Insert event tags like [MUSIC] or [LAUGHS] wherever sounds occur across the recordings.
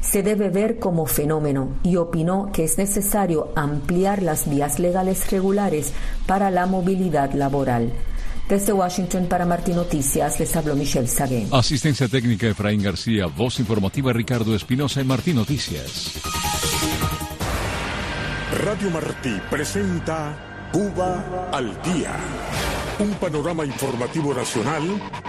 se debe ver como fenómeno y opinó que es necesario ampliar las vías legales regulares para la movilidad laboral. Desde Washington para Martín Noticias les habló Michelle Saguén. Asistencia técnica Efraín García, voz informativa Ricardo Espinosa en Martín Noticias. Radio Martí presenta Cuba al día. Un panorama informativo nacional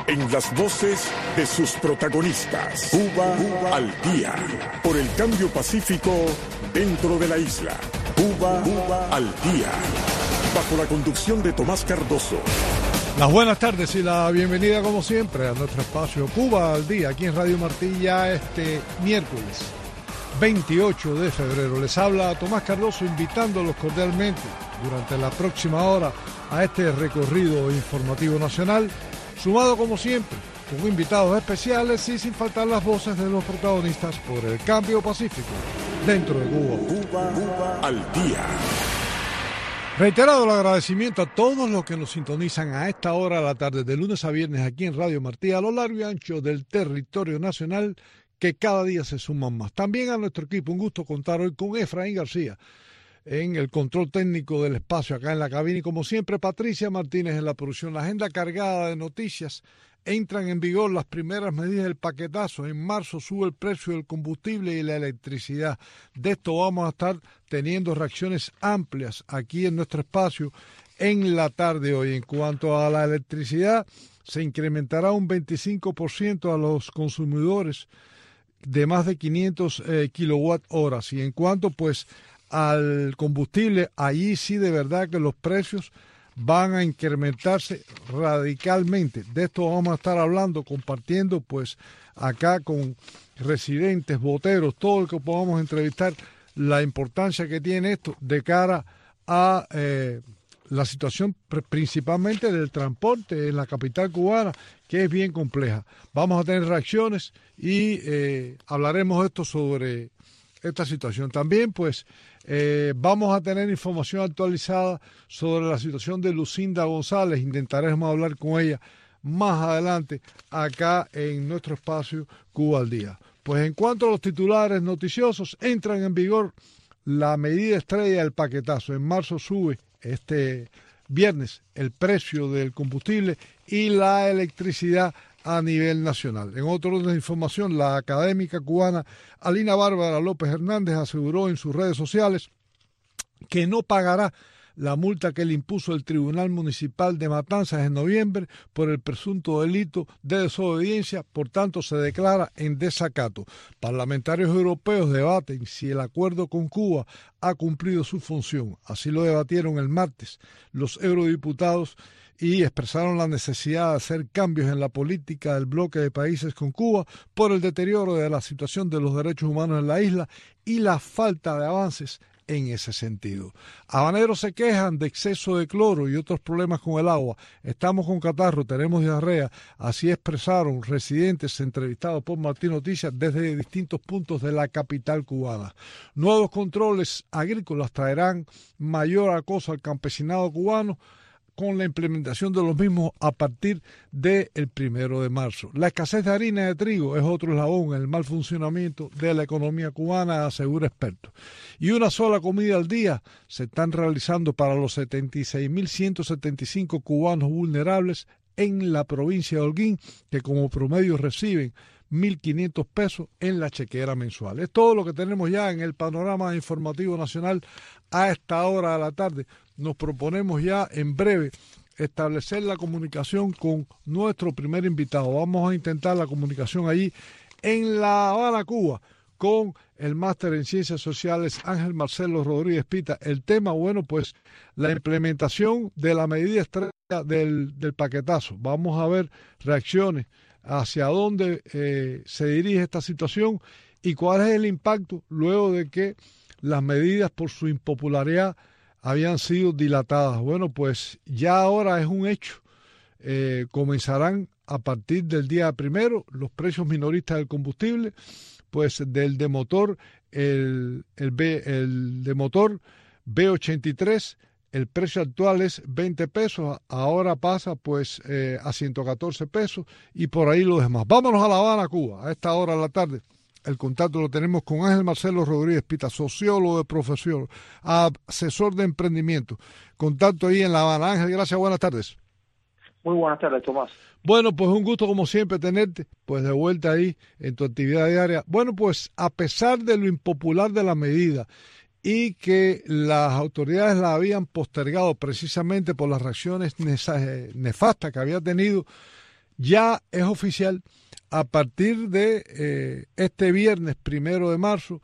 en las voces de sus protagonistas. Cuba, al día. Por el cambio pacífico dentro de la isla. Cuba, Cuba al día. Bajo la conducción de Tomás Cardoso. Las buenas tardes y la bienvenida como siempre a nuestro espacio Cuba al día aquí en Radio Martilla este miércoles 28 de febrero. Les habla Tomás Cardoso invitándolos cordialmente durante la próxima hora a este recorrido informativo nacional, sumado como siempre con invitados especiales y sin faltar las voces de los protagonistas por el cambio pacífico dentro de Cuba. Cuba, Cuba al día. Reiterado el agradecimiento a todos los que nos sintonizan a esta hora de la tarde, de lunes a viernes, aquí en Radio Martí, a lo largo y ancho del territorio nacional, que cada día se suman más. También a nuestro equipo, un gusto contar hoy con Efraín García en el control técnico del espacio acá en la cabina y como siempre Patricia Martínez en la producción. La agenda cargada de noticias. Entran en vigor las primeras medidas del paquetazo. En marzo sube el precio del combustible y la electricidad. De esto vamos a estar teniendo reacciones amplias aquí en nuestro espacio en la tarde hoy. En cuanto a la electricidad, se incrementará un 25% a los consumidores de más de 500 eh, kilowatt horas. Y en cuanto pues al combustible, allí sí de verdad que los precios van a incrementarse radicalmente. De esto vamos a estar hablando, compartiendo pues acá con residentes, boteros, todo el que podamos entrevistar, la importancia que tiene esto de cara a eh, la situación principalmente del transporte en la capital cubana, que es bien compleja. Vamos a tener reacciones y eh, hablaremos esto sobre esta situación. También, pues, eh, vamos a tener información actualizada sobre la situación de Lucinda González. Intentaremos hablar con ella más adelante acá en nuestro espacio Cuba al Día. Pues en cuanto a los titulares noticiosos, entran en vigor la medida estrella del paquetazo. En marzo sube este viernes el precio del combustible y la electricidad a nivel nacional. En otro orden de información, la académica cubana Alina Bárbara López Hernández aseguró en sus redes sociales que no pagará la multa que le impuso el Tribunal Municipal de Matanzas en noviembre por el presunto delito de desobediencia, por tanto se declara en desacato. Parlamentarios europeos debaten si el acuerdo con Cuba ha cumplido su función. Así lo debatieron el martes los eurodiputados y expresaron la necesidad de hacer cambios en la política del bloque de países con Cuba por el deterioro de la situación de los derechos humanos en la isla y la falta de avances en ese sentido. Habaneros se quejan de exceso de cloro y otros problemas con el agua. Estamos con catarro, tenemos diarrea. Así expresaron residentes entrevistados por Martín Noticias desde distintos puntos de la capital cubana. Nuevos controles agrícolas traerán mayor acoso al campesinado cubano con la implementación de los mismos a partir del primero de marzo. La escasez de harina de trigo es otro eslabón en el mal funcionamiento de la economía cubana, asegura expertos. Y una sola comida al día se están realizando para los 76.175 cubanos vulnerables en la provincia de Holguín, que como promedio reciben 1.500 pesos en la chequera mensual. Es todo lo que tenemos ya en el panorama informativo nacional a esta hora de la tarde. Nos proponemos ya en breve establecer la comunicación con nuestro primer invitado. Vamos a intentar la comunicación allí en La Habana, Cuba, con el máster en Ciencias Sociales Ángel Marcelo Rodríguez Pita. El tema, bueno, pues la implementación de la medida estrella del, del paquetazo. Vamos a ver reacciones hacia dónde eh, se dirige esta situación y cuál es el impacto luego de que las medidas por su impopularidad habían sido dilatadas. Bueno, pues ya ahora es un hecho. Eh, comenzarán a partir del día primero los precios minoristas del combustible, pues del de motor, el, el, B, el de motor B83 el precio actual es 20 pesos, ahora pasa pues eh, a 114 pesos y por ahí lo demás. Vámonos a La Habana, Cuba, a esta hora de la tarde, el contacto lo tenemos con Ángel Marcelo Rodríguez Pita, sociólogo de profesión, asesor de emprendimiento. Contacto ahí en La Habana. Ángel, gracias, buenas tardes. Muy buenas tardes, Tomás. Bueno, pues un gusto como siempre tenerte, pues de vuelta ahí en tu actividad diaria. Bueno, pues a pesar de lo impopular de la medida y que las autoridades la habían postergado precisamente por las reacciones nefastas que había tenido, ya es oficial a partir de eh, este viernes primero de marzo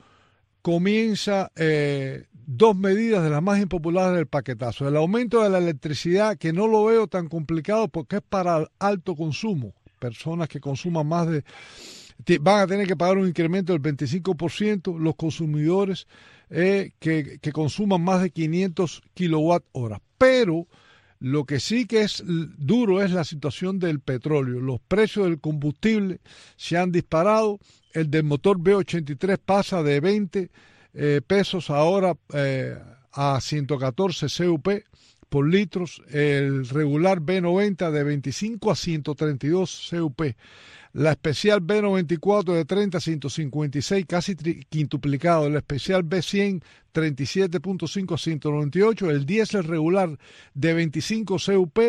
comienza eh, dos medidas de las más impopulares del paquetazo. El aumento de la electricidad, que no lo veo tan complicado porque es para alto consumo. Personas que consuman más de... van a tener que pagar un incremento del 25%, los consumidores eh, que, consuman más de 500 kilowatt hora. Pero lo que sí que es duro es la situación del petróleo. Los precios del combustible se han disparado. El del motor B83 pasa de 20 eh, pesos ahora eh, a 114 CUP por litros. El regular B90 de 25 a 132 CUP. La especial B94 de 30 a 156, casi quintuplicado. El especial B100 37.5 a 198. El diésel regular de 25 CUP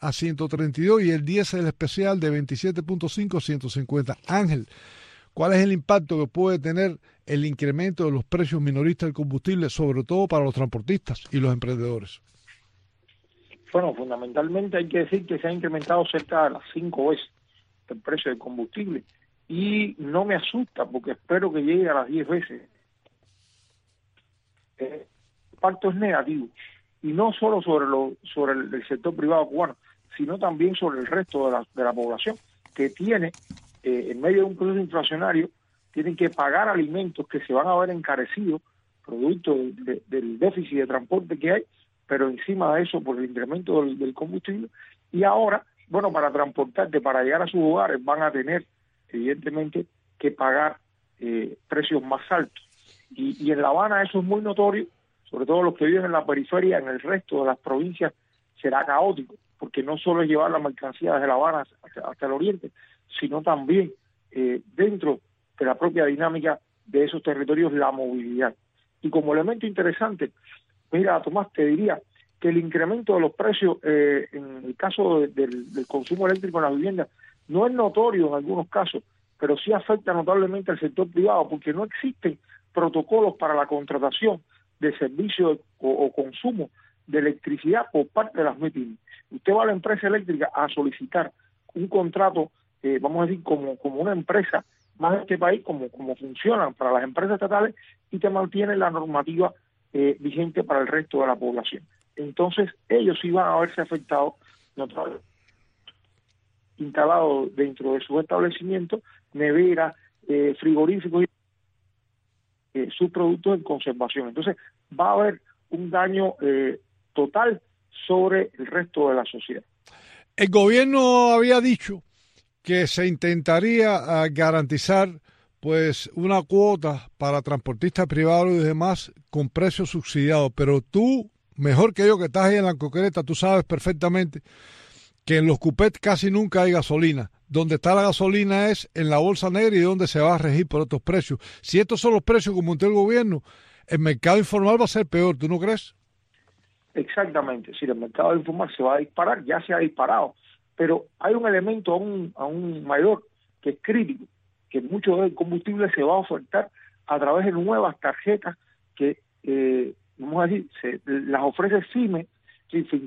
a 132 y el diésel especial de 27.5 a 150. Ángel, ¿cuál es el impacto que puede tener el incremento de los precios minoristas del combustible, sobre todo para los transportistas y los emprendedores? Bueno, fundamentalmente hay que decir que se ha incrementado cerca de las cinco veces el precio del combustible. Y no me asusta porque espero que llegue a las 10 veces. Eh, el impacto es negativo. Y no solo sobre, lo, sobre el, sector privado cubano, sino también sobre el resto de la, de la población, que tiene, eh, en medio de un proceso inflacionario, tienen que pagar alimentos que se van a ver encarecidos, producto del déficit de transporte que hay, pero encima de eso por el incremento del combustible. Y ahora bueno, para transportarte, para llegar a sus hogares, van a tener, evidentemente, que pagar eh, precios más altos. Y, en La Habana eso es muy notorio, sobre todo los que viven en la periferia, en el resto de las provincias será caótico, porque no solo es llevar la mercancía desde La Habana hasta, el oriente, sino también eh, dentro de la propia dinámica de esos territorios la movilidad. Y como elemento interesante, mira, Tomás, te diría, que el incremento de los precios eh, en el caso del, consumo eléctrico en las viviendas no es notorio en algunos casos, pero sí afecta notablemente al sector privado porque no existen protocolos para la contratación de servicios o, consumo de electricidad por parte de las MIPIM. Usted va a la empresa eléctrica a solicitar un contrato, eh, vamos a decir, como, como una empresa más de este país, como, como funcionan para las empresas estatales, y te mantiene la normativa eh, vigente para el resto de la población entonces ellos iban a verse afectados, instalados dentro de su establecimiento, nevera, eh, frigoríficos y eh, sus productos en conservación. Entonces va a haber un daño eh, total sobre el resto de la sociedad. El gobierno había dicho que se intentaría ah, garantizar pues una cuota para transportistas privados y demás con precios subsidiados, pero tú mejor que yo que estás ahí en la concreta, tú sabes perfectamente que en los cupets casi nunca hay gasolina. Donde está la gasolina es en la bolsa negra y donde se va a regir por otros precios. Si estos son los precios como montó el gobierno, el mercado informal va a ser peor, ¿tú no crees? Exactamente, si el mercado informal se va a disparar, ya se ha disparado, pero hay un elemento aún, aún mayor que es crítico, que mucho del combustible se va a ofertar a través de nuevas tarjetas que eh, vamos a decir, se, las ofrece CIME,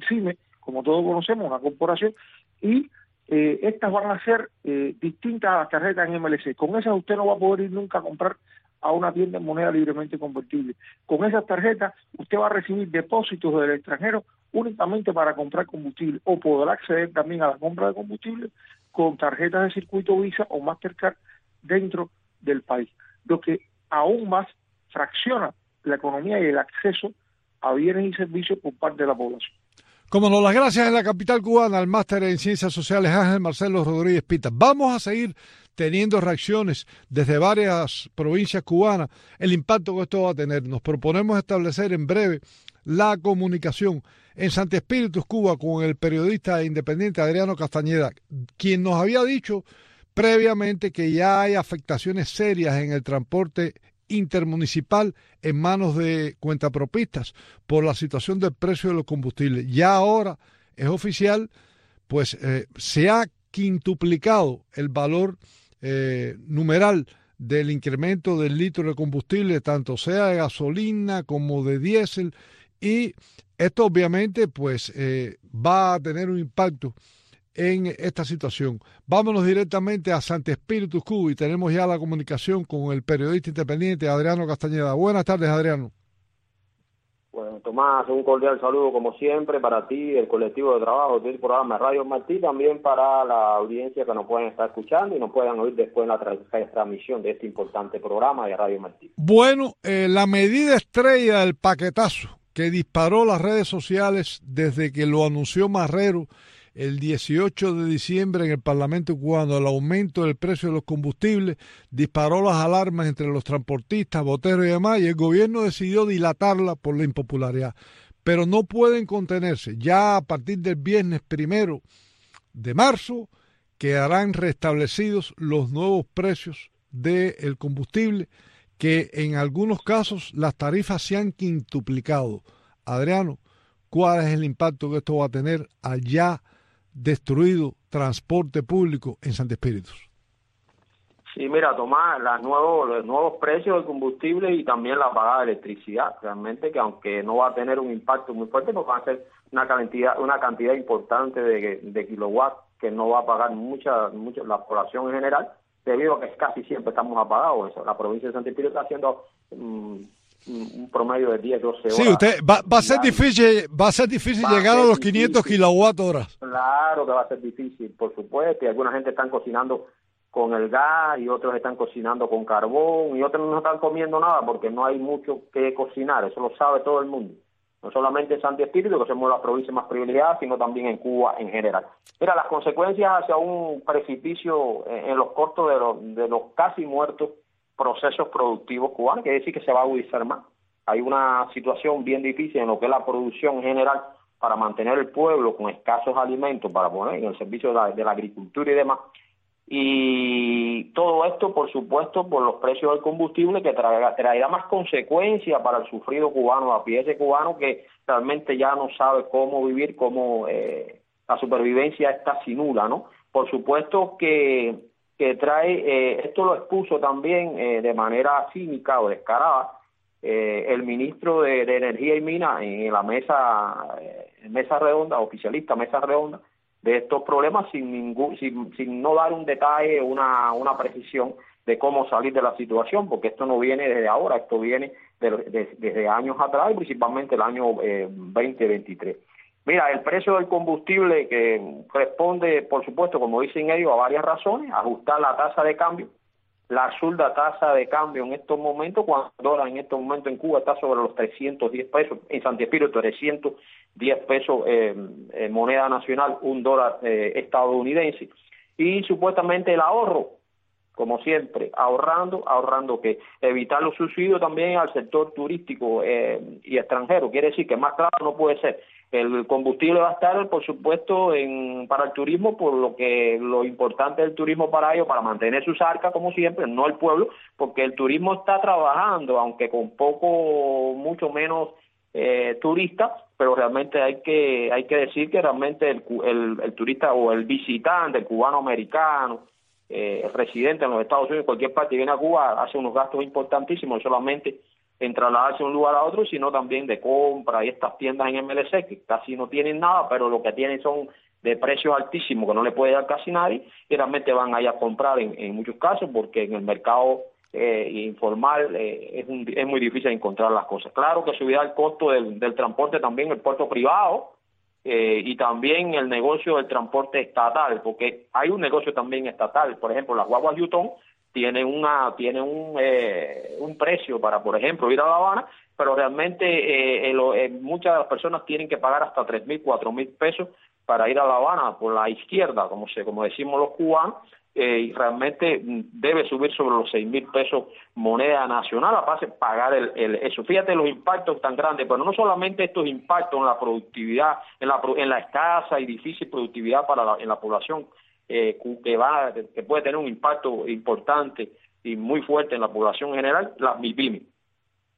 CIME, como todos conocemos, una corporación, y eh, estas van a ser eh, distintas a las tarjetas en MLC. Con esas usted no va a poder ir nunca a comprar a una tienda en moneda libremente convertible. Con esas tarjetas usted va a recibir depósitos del extranjero únicamente para comprar combustible o podrá acceder también a la compra de combustible con tarjetas de circuito Visa o Mastercard dentro del país, lo que aún más fracciona la economía y el acceso a bienes y servicios por parte de la población. Como nos las gracias en la capital cubana al máster en Ciencias Sociales Ángel Marcelo Rodríguez Pita. Vamos a seguir teniendo reacciones desde varias provincias cubanas, el impacto que esto va a tener. Nos proponemos establecer en breve la comunicación en Santi Espíritus, Cuba, con el periodista independiente Adriano Castañeda, quien nos había dicho previamente que ya hay afectaciones serias en el transporte intermunicipal en manos de cuentapropistas por la situación del precio de los combustibles. Ya ahora es oficial, pues eh, se ha quintuplicado el valor eh, numeral del incremento del litro de combustible, tanto sea de gasolina como de diésel, y esto obviamente pues eh, va a tener un impacto en esta situación. Vámonos directamente a Santa Espíritu Cuba y tenemos ya la comunicación con el periodista independiente Adriano Castañeda. Buenas tardes, Adriano. Bueno, Tomás, un cordial saludo como siempre para ti, el colectivo de trabajo del programa Radio Martí, también para la audiencia que nos pueden estar escuchando y nos puedan oír después en la transmisión de este importante programa de Radio Martí. Bueno, eh, la medida estrella del paquetazo que disparó las redes sociales desde que lo anunció Marrero el 18 de diciembre en el Parlamento cubano el aumento del precio de los combustibles disparó las alarmas entre los transportistas, boteros y demás, y el gobierno decidió dilatarla por la impopularidad. Pero no pueden contenerse. Ya a partir del viernes primero de marzo quedarán restablecidos los nuevos precios del combustible, que en algunos casos las tarifas se han quintuplicado. Adriano, ¿cuál es el impacto que esto va a tener allá? Destruido transporte público en Santa Espíritu. Sí, mira, Tomás, las nuevos, los nuevos precios del combustible y también la pagada de electricidad, realmente que aunque no va a tener un impacto muy fuerte, pues va a ser una cantidad, una cantidad importante de, de kilowatts que no va a pagar mucha, mucha la población en general, debido a que casi siempre estamos apagados. La provincia de Santa Espíritu está haciendo mm, un promedio de 10, 12 horas. Sí, usted va, va a ser difícil, va a ser difícil llegar a, los 500 kilowatt horas. Claro que va a ser difícil, por supuesto, y alguna gente están cocinando con el gas y otros están cocinando con carbón y otros no están comiendo nada porque no hay mucho que cocinar, eso lo sabe todo el mundo. No solamente en Santi Espíritu, que somos la provincia más privilegiada, sino también en Cuba en general. Mira, las consecuencias hacia un precipicio en, los costos de los, de los casi muertos procesos productivos cubanos, que decir que se va a agudizar más. Hay una situación bien difícil en lo que es la producción general para mantener el pueblo con escasos alimentos para poner en el servicio de la, agricultura y demás. Y todo esto, por supuesto, por los precios del combustible, que traerá, traerá más consecuencias para el sufrido cubano, a pie ese cubano que realmente ya no sabe cómo vivir, cómo eh, la supervivencia está sin nula, ¿no? Por supuesto que que trae, eh, esto lo expuso también eh, de manera cínica o descarada eh, el ministro de, Energía y Minas en la mesa, mesa redonda, oficialista mesa redonda, de estos problemas sin ningún, sin, sin no dar un detalle, una, una precisión de cómo salir de la situación, porque esto no viene desde ahora, esto viene desde años atrás, principalmente el año 2023. Mira, el precio del combustible que responde, por supuesto, como dicen ellos, a varias razones, ajustar la tasa de cambio, la absurda tasa de cambio en estos momentos, cuando el dólar en estos momentos en Cuba está sobre los 310 pesos, en Santi Espíritu 310 pesos eh, eh, moneda nacional, un dólar eh, estadounidense, y supuestamente el ahorro, como siempre, ahorrando, ahorrando que evitar los subsidios también al sector turístico y extranjero, quiere decir que más claro no puede ser el combustible va a estar, por supuesto, en, para el turismo, por lo que lo importante del turismo para ellos, para mantener sus arcas, como siempre, no el pueblo, porque el turismo está trabajando, aunque con poco, mucho menos eh, turistas, pero realmente hay que hay que decir que realmente el, el, el turista o el visitante, el cubano americano, eh, residente en los Estados Unidos, cualquier parte viene a Cuba, hace unos gastos importantísimos, solamente en trasladarse de un lugar a otro, sino también de compra y estas tiendas en MLC que casi no tienen nada, pero lo que tienen son de precios altísimos que no le puede dar casi nadie y realmente van allá a comprar en, muchos casos porque en el mercado eh, informal eh, es, es muy difícil encontrar las cosas. Claro que subirá el costo del, del transporte también el puerto privado eh, y también el negocio del transporte estatal, porque hay un negocio también estatal, por ejemplo, las guaguas Yutón tiene una tiene un eh, un precio para por ejemplo ir a La Habana pero realmente eh, eh, muchas de las personas tienen que pagar hasta tres mil cuatro mil pesos para ir a La Habana por la izquierda como se como decimos los cubanos y realmente debe subir sobre los seis mil pesos moneda nacional a base pagar el, el, eso. Fíjate los impactos tan grandes pero no solamente estos impactos en la productividad en la en la escasa y difícil productividad para la, en la población eh, que va que puede tener un impacto importante y muy fuerte en la población en general, las MIPIMES.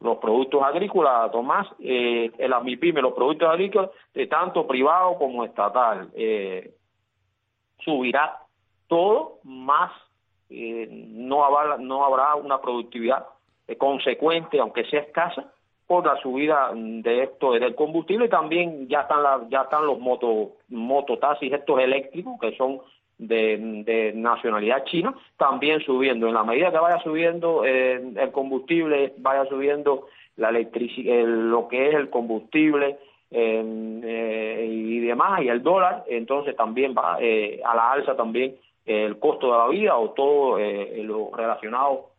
Los productos agrícolas, Tomás, eh, las MIPIMES, los productos agrícolas, de tanto privado como estatal, eh, subirá todo, más eh, no, habrá, no habrá una productividad eh, consecuente, aunque sea escasa, por la subida de esto del combustible también ya están la, ya están los moto mototaxis estos eléctricos que son de, nacionalidad china también subiendo. En la medida que vaya subiendo eh, el combustible vaya subiendo la electricidad lo que es el combustible eh, y demás y el dólar entonces también va eh, a la alza también el costo de la vida o todo lo relacionado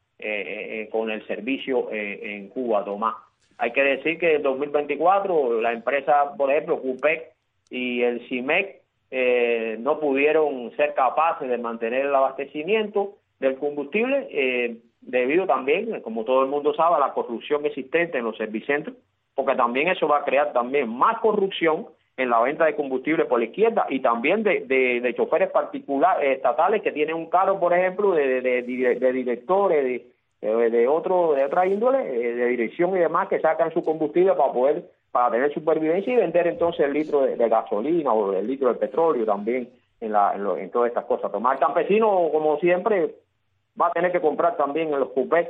con el servicio en Cuba Tomás. Hay que decir que en 2024 la empresa por ejemplo CUPEC y el CIMEC eh, no pudieron ser capaces de mantener el abastecimiento del combustible eh, debido también, como todo el mundo sabe, a la corrupción existente en los servicentros, porque también eso va a crear también más corrupción en la venta de combustible por la izquierda y también de, de, choferes particulares estatales que tienen un carro, por ejemplo, de, de directores, de, de, otro, de otra índole, eh, de dirección y demás, que sacan su combustible para poder para tener supervivencia y vender entonces el litro de, gasolina o el litro de petróleo también en, la, en, todas estas cosas. Tomar campesino, como siempre, va a tener que comprar también en los cupés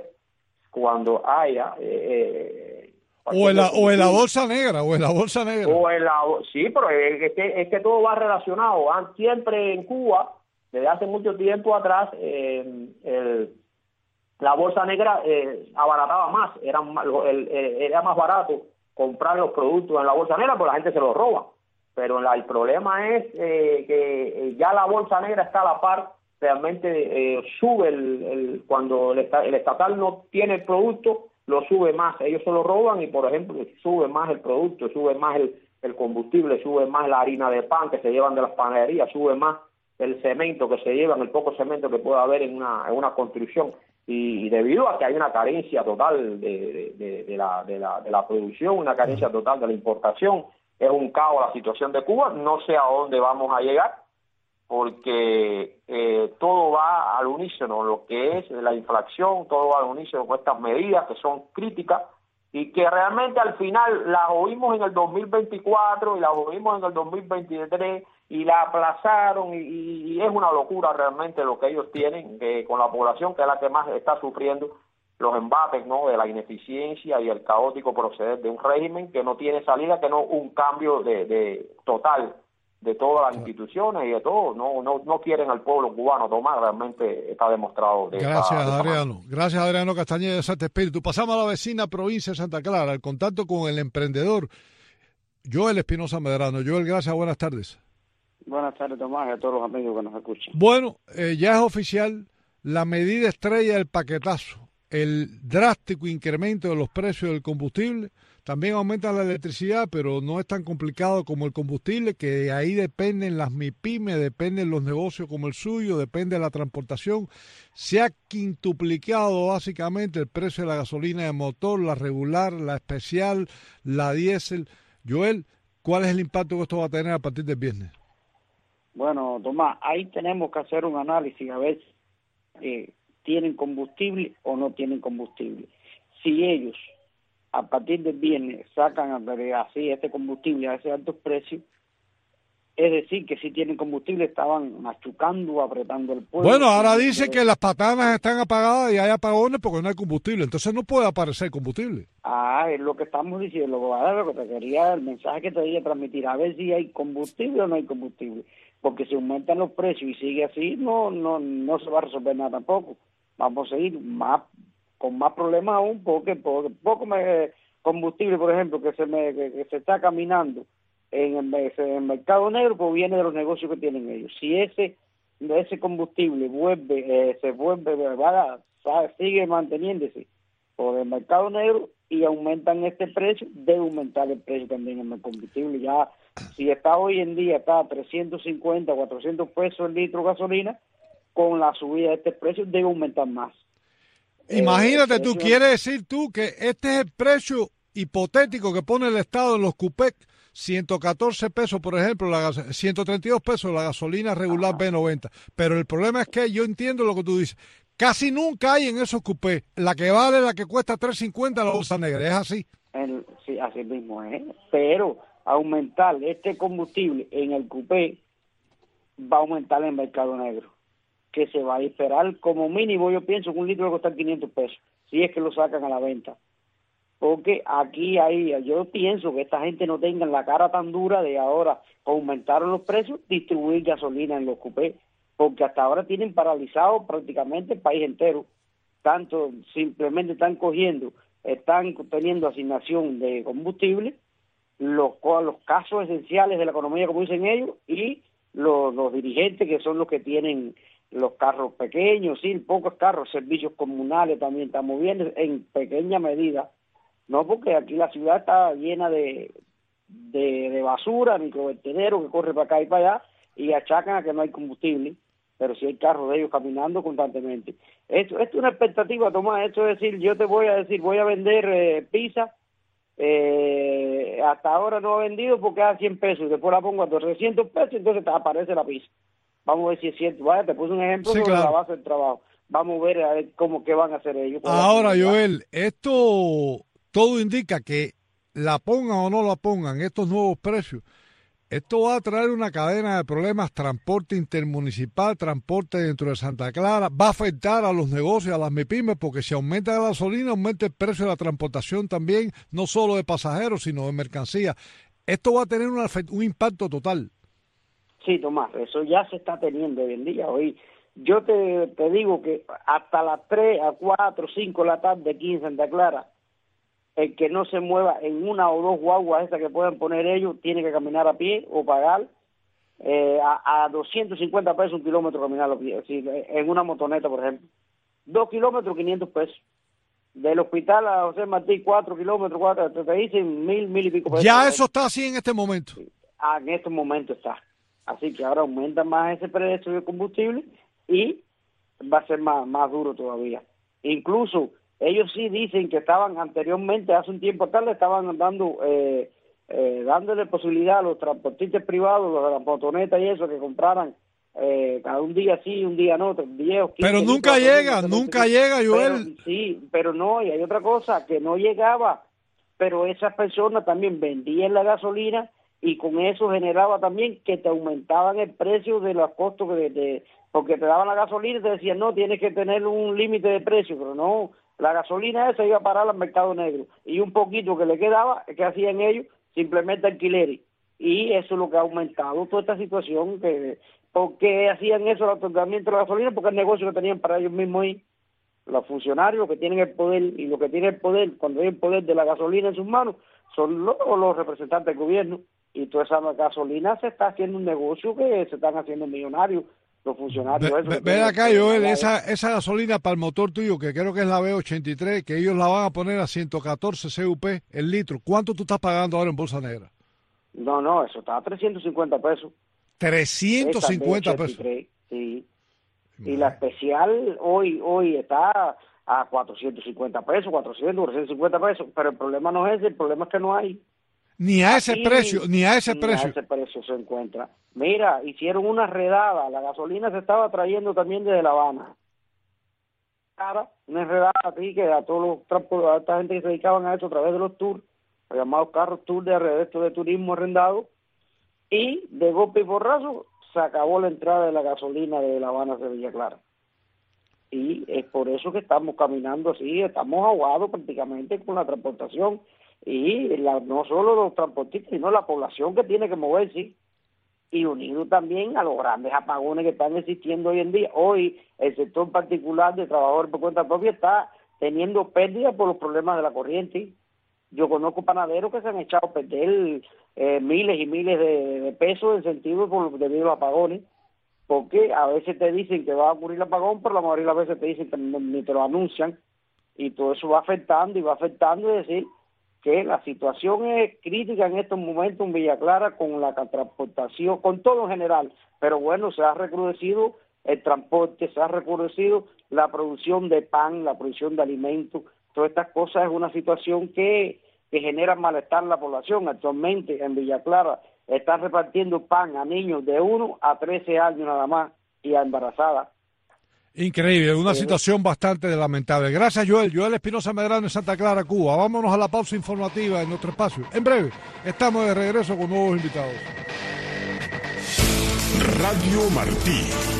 cuando haya... Eh, eh, o en, la, o en la bolsa negra, o en la bolsa negra. O en la, sí, pero es que, es que todo va relacionado. Siempre en Cuba, desde hace mucho tiempo atrás, eh, el, la bolsa negra abarataba más, era, el, era más barato comprar los productos en la bolsa negra, pues la gente se los roba. Pero el problema es eh, que eh, ya la bolsa negra está a la par, realmente eh, sube el, cuando el, estatal no tiene el producto, lo sube más. Ellos se lo roban y, por ejemplo, sube más el producto, sube más el, el combustible, sube más la harina de pan que se llevan de las panaderías, sube más el cemento que se llevan, el poco cemento que puede haber en una construcción y, debido a que hay una carencia total de, de, la, de, la, de la producción, una carencia total de la importación, es un caos la situación de Cuba, no sé a dónde vamos a llegar, porque eh, todo va al unísono, lo que es la inflación, todo va al unísono con estas medidas que son críticas y que realmente al final las oímos en el 2024 y las oímos en el 2023 y la aplazaron y, es una locura realmente lo que ellos tienen con la población que es la que más está sufriendo los embates no de la ineficiencia y el caótico proceder de un régimen que no tiene salida que no un cambio de, total de todas las instituciones y de todo no no no quieren al pueblo cubano tomar realmente está demostrado gracias Adriano. Gracias Adriano Castañeda de Santa Espíritu. Pasamos a la vecina provincia de Santa Clara el contacto con el emprendedor Joel Espinosa Medrano. Joel gracias buenas tardes Buenas tardes, Tomás, y a todos los amigos que nos escuchan. Bueno, eh, ya es oficial la medida estrella del paquetazo, el drástico incremento de los precios del combustible. También aumenta la electricidad, pero no es tan complicado como el combustible, que de ahí dependen las MIPIMES, dependen los negocios como el suyo, depende de la transportación. Se ha quintuplicado básicamente el precio de la gasolina de motor, la regular, la especial, la diésel. Joel, ¿cuál es el impacto que esto va a tener a partir del viernes? Bueno, Tomás, ahí tenemos que hacer un análisis a ver si eh, tienen combustible o no tienen combustible. Si ellos a partir del viernes sacan así este combustible a ese altos precios, es decir, que si tienen combustible estaban machucando, apretando el pueblo. Bueno, ahora dice que las patanas están apagadas y hay apagones porque no hay combustible, entonces no puede aparecer combustible. Ah, es lo que estamos diciendo, lo que te quería, el mensaje que te quería transmitir, a ver si hay combustible o no hay combustible porque si aumentan los precios y sigue así, no, no, no se va a resolver nada tampoco. Vamos a ir más con más problemas aún, porque, poco me, combustible, por ejemplo, que se me, que, se está caminando en el, mercado negro, pues viene de los negocios que tienen ellos. Si ese ese combustible vuelve, eh, se vuelve, va, sigue manteniéndose por el mercado negro y aumentan este precio, debe aumentar el precio también en el combustible. Ya si está hoy en día está a 350, 400 pesos el litro de gasolina, con la subida de este precio debe aumentar más. Imagínate, tú quieres decir tú que este es el precio hipotético que pone el Estado en los CUPEC 114 pesos, por ejemplo, la 132 pesos la gasolina regular B90. Pero el problema es que yo entiendo lo que tú dices. Casi nunca hay en esos cupés. La que vale, la que cuesta 3.50 la bolsa negra. ¿Es así? sí, así mismo es. Pero aumentar este combustible en el cupé va a aumentar el mercado negro. Que se va a esperar como mínimo, yo pienso que un litro va a costar 500 pesos. Si es que lo sacan a la venta porque aquí hay, yo pienso que esta gente no tenga la cara tan dura de ahora aumentaron los precios, distribuir gasolina en los cupés, porque hasta ahora tienen paralizado prácticamente el país entero, tanto simplemente están cogiendo, están teniendo asignación de combustible, los, los casos esenciales de la economía, como dicen ellos, y los, los dirigentes que son los que tienen los carros pequeños, sí, pocos carros, servicios comunales también están moviendo en pequeña medida no, porque aquí la ciudad está llena de, de, basura, microvertedero que corre para acá y para allá y achacan a que no hay combustible, pero sí hay carros de ellos caminando constantemente. Esto, esto es una expectativa, Tomás, esto es decir, yo te voy a decir, voy a vender eh, pizza, eh, hasta ahora no he vendido porque a 100 pesos, después la pongo a 300 pesos, entonces te aparece la pizza. Vamos a ver si es cierto. Vaya, te puse un ejemplo de la base del trabajo. Vamos a ver a ver cómo qué van a hacer ellos. Ahora, Joel, esto todo indica que la pongan o no la pongan estos nuevos precios, esto va a traer una cadena de problemas, transporte intermunicipal, transporte dentro de Santa Clara, va a afectar a los negocios, a las MIPIMES, porque si aumenta la gasolina, aumenta el precio de la transportación también, no solo de pasajeros, sino de mercancías. Esto va a tener un impacto total. Sí, Tomás, eso ya se está teniendo hoy en día. Hoy yo te, te digo que hasta las 3, a 4, 5 de la tarde aquí en Santa Clara, el que no se mueva en una o dos guaguas estas que puedan poner ellos tiene que caminar a pie o pagar eh, a, a 250 pesos un kilómetro caminar a pie, en una motoneta, por ejemplo. Dos kilómetros, 500 pesos. Del hospital a José Martí, cuatro kilómetros, cuatro, te, dicen mil, mil y pico pesos. Ya eso está así en este momento. Ah, en este momento está. Así que ahora aumenta más ese precio de combustible y va a ser más, más duro todavía. Incluso ellos sí dicen que estaban anteriormente, hace un tiempo atrás, le estaban dando, eh, eh, dándole posibilidad a los transportistas privados, los de la motoneta y eso, que compraran eh, cada un día sí, un día no, 10 Pero nunca llega, nunca llega, Joel. sí, pero no, y hay otra cosa, que no llegaba, pero esas personas también vendían la gasolina y con eso generaba también que te aumentaban el precio de los costos de, de porque te daban la gasolina y te decían, no, tienes que tener un límite de precio, pero no, la gasolina esa iba a parar al mercado negro y un poquito que le quedaba, que hacían ellos? Simplemente alquileres. Y eso es lo que ha aumentado toda esta situación. que ¿Por qué hacían eso el otorgamiento de la gasolina? Porque el negocio que tenían para ellos mismos ahí. Los funcionarios que tienen el poder y lo que tienen el poder, cuando hay el poder de la gasolina en sus manos, son los, los representantes del gobierno. Y toda esa gasolina se está haciendo un negocio que se están haciendo millonarios los funcionarios. Ve, acá, Joel, esa, esa gasolina para el motor tuyo, que creo que es la B83, que ellos la van a poner a 114 CUP el litro. ¿Cuánto tú estás pagando ahora en Bolsa Negra? No, no, eso está a 350 pesos. 350 pesos. Sí. Y la especial hoy hoy está a 450 pesos, 400, 450 pesos, pero el problema no es ese, el problema es que no hay. Ni a ese precio, ni a ese precio. a ese precio se encuentra. Mira, hicieron una redada, la gasolina se estaba trayendo también desde La Habana. Una redada así que a todos los a esta gente que se dedicaban a eso a través de los tours, los llamados carros tours de resto de turismo arrendado, y de golpe y borrazo se acabó la entrada de la gasolina de La Habana a Villa Clara. Y es por eso que estamos caminando así, estamos ahogados prácticamente con la transportación y la, no solo los transportistas, sino la población que tiene que moverse y unido también a los grandes apagones que están existiendo hoy en día. Hoy el sector particular de trabajadores por cuenta propia está teniendo pérdidas por los problemas de la corriente. Yo conozco panaderos que se han echado a perder eh, miles y miles de, pesos en sentido por, debido a apagones, porque a veces te dicen que va a ocurrir el apagón, pero la mayoría de las veces te dicen que ni te lo anuncian, y todo eso va afectando y va afectando, es decir, que la situación es crítica en estos momentos en Villa Clara con la transportación, con todo en general, pero bueno, se ha recrudecido el transporte, se ha recrudecido la producción de pan, la producción de alimentos, todas estas cosas es una situación que que generan malestar en la población. Actualmente en Villa Clara están repartiendo pan a niños de 1 a 13 años nada más y a embarazadas. Increíble, una situación bastante lamentable. Gracias, Joel. Joel Espinosa Medrano en Santa Clara, Cuba. Vámonos a la pausa informativa en nuestro espacio. En breve, estamos de regreso con nuevos invitados. Radio Martí.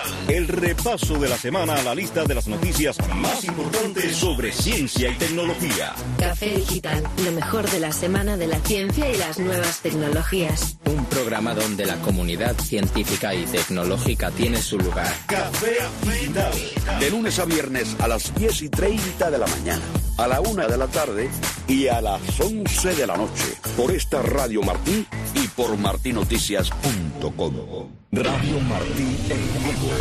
El repaso de la semana a la lista de las noticias más importantes sobre ciencia y tecnología. Café Digital, lo mejor de la semana de la ciencia y las nuevas tecnologías. Un programa donde la comunidad científica y tecnológica tiene su lugar. Café Digital. De lunes a viernes a las 10 y 30 de la mañana, a la 1 de la tarde y a las 11 de la noche. Por esta Radio Martí y por martinoticias.com. Radio Martí en vivo.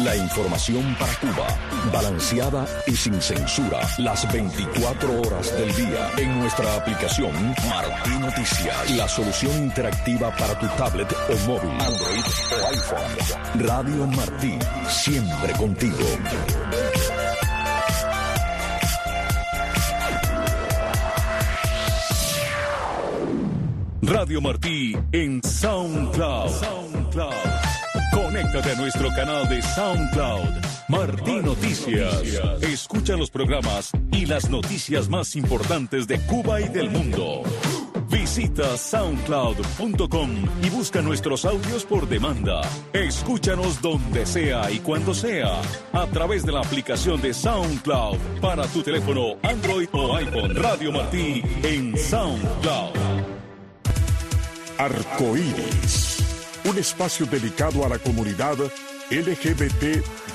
La información para Cuba, balanceada y sin censura, las 24 horas del día en nuestra aplicación Martí Noticias, la solución interactiva para tu tablet o móvil, Android o iPhone. Radio Martí, siempre contigo. Radio Martí en SoundCloud. SoundCloud. Conéctate a nuestro canal de SoundCloud. Martí Noticias. Escucha los programas y las noticias más importantes de Cuba y del mundo. Visita soundcloud.com y busca nuestros audios por demanda. Escúchanos donde sea y cuando sea a través de la aplicación de SoundCloud para tu teléfono Android o iPhone. Radio Martí en SoundCloud. Arcoíris, un espacio dedicado a la comunidad LGBT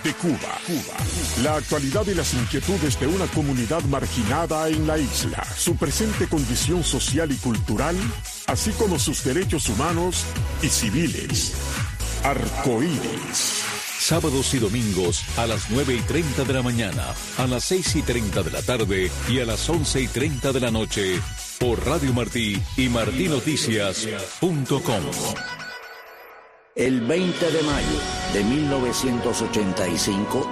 de Cuba. Cuba. La actualidad y las inquietudes de una comunidad marginada en la isla, su presente condición social y cultural, así como sus derechos humanos y civiles. Arcoíris. Sábados y domingos a las 9 y 30 de la mañana, a las 6 y 30 de la tarde y a las 11 y 30 de la noche por Radio Martí y martinoticias.com. El 20 de mayo de 1985,